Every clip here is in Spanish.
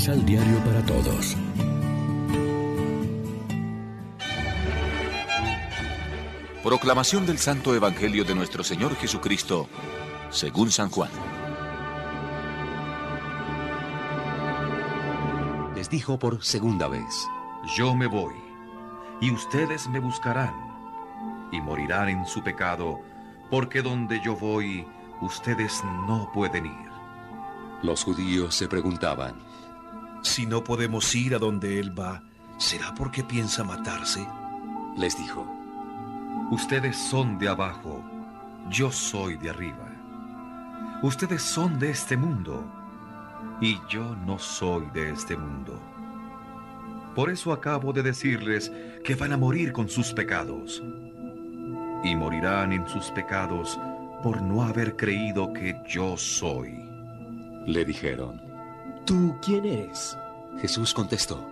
Misal Diario para Todos. Proclamación del Santo Evangelio de nuestro Señor Jesucristo, según San Juan. Les dijo por segunda vez, Yo me voy, y ustedes me buscarán, y morirán en su pecado, porque donde yo voy, ustedes no pueden ir. Los judíos se preguntaban, Si no podemos ir a donde Él va, ¿será porque piensa matarse? Les dijo, Ustedes son de abajo, yo soy de arriba. Ustedes son de este mundo, y yo no soy de este mundo. Por eso acabo de decirles que van a morir con sus pecados. Y morirán en sus pecados por no haber creído que yo soy. Le dijeron. ¿Tú quién eres? Jesús contestó.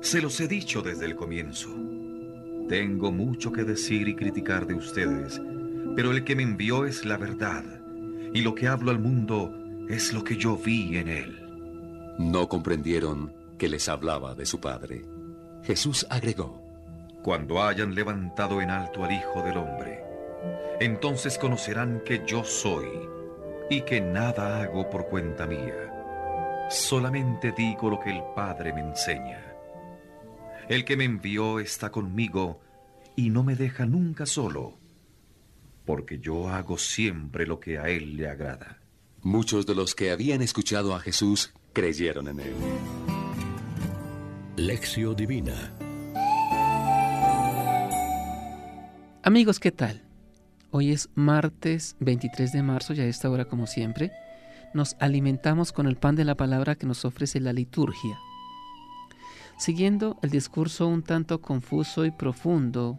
Se los he dicho desde el comienzo. Tengo mucho que decir y criticar de ustedes, pero el que me envió es la verdad, y lo que hablo al mundo es lo que yo vi en él. No comprendieron que les hablaba de su Padre. Jesús agregó. Cuando hayan levantado en alto al Hijo del Hombre, entonces conocerán que yo soy, y que nada hago por cuenta mía. Solamente digo lo que el Padre me enseña. El que me envió está conmigo y no me deja nunca solo, porque yo hago siempre lo que a Él le agrada. Muchos de los que habían escuchado a Jesús creyeron en Él. Lección Divina Amigos, ¿qué tal? Hoy es martes 23 de marzo y a esta hora, como siempre, nos alimentamos con el pan de la palabra que nos ofrece la liturgia. Siguiendo el discurso un tanto confuso y profundo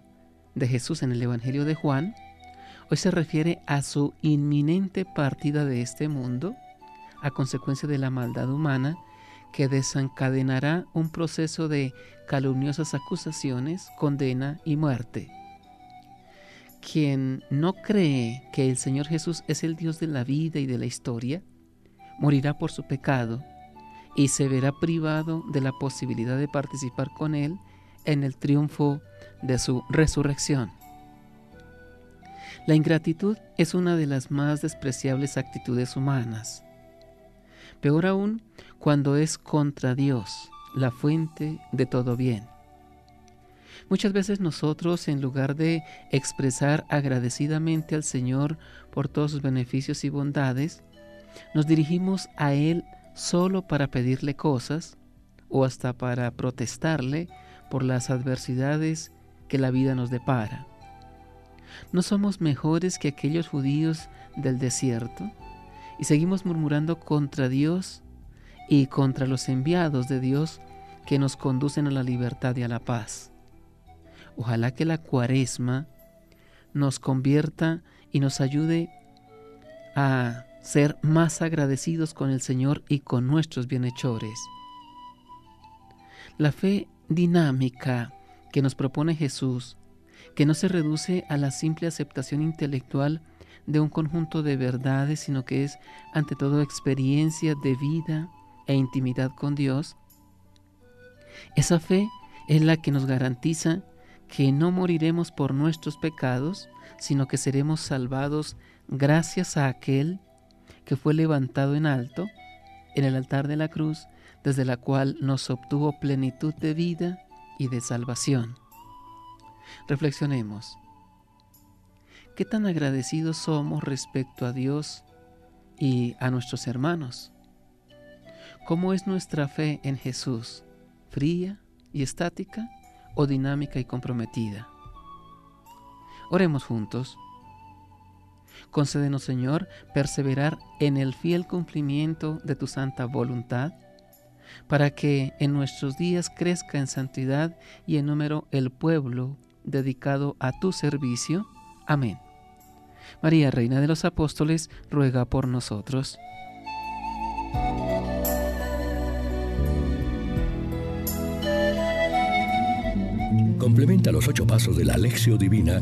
de Jesús en el Evangelio de Juan, hoy se refiere a su inminente partida de este mundo a consecuencia de la maldad humana que desencadenará un proceso de calumniosas acusaciones, condena y muerte. Quien no cree que el Señor Jesús es el Dios de la vida y de la historia, morirá por su pecado y se verá privado de la posibilidad de participar con Él en el triunfo de su resurrección. La ingratitud es una de las más despreciables actitudes humanas. Peor aún cuando es contra Dios, la fuente de todo bien. Muchas veces nosotros, en lugar de expresar agradecidamente al Señor por todos sus beneficios y bondades, nos dirigimos a Él solo para pedirle cosas o hasta para protestarle por las adversidades que la vida nos depara. ¿No somos mejores que aquellos judíos del desierto? Y seguimos murmurando contra Dios y contra los enviados de Dios que nos conducen a la libertad y a la paz. Ojalá que la cuaresma nos convierta y nos ayude a ser más agradecidos con el Señor y con nuestros bienhechores. La fe dinámica que nos propone Jesús, que no se reduce a la simple aceptación intelectual de un conjunto de verdades, sino que es ante todo experiencia de vida e intimidad con Dios, esa fe es la que nos garantiza que no moriremos por nuestros pecados, sino que seremos salvados gracias a aquel que fue levantado en alto en el altar de la cruz, desde la cual nos obtuvo plenitud de vida y de salvación. Reflexionemos. ¿Qué tan agradecidos somos respecto a Dios y a nuestros hermanos? ¿Cómo es nuestra fe en Jesús? ¿Fría y estática o dinámica y comprometida? Oremos juntos. Concédenos, Señor, perseverar en el fiel cumplimiento de tu santa voluntad, para que en nuestros días crezca en santidad y en número el pueblo dedicado a tu servicio. Amén. María, Reina de los Apóstoles, ruega por nosotros. Complementa los ocho pasos de la Alexio Divina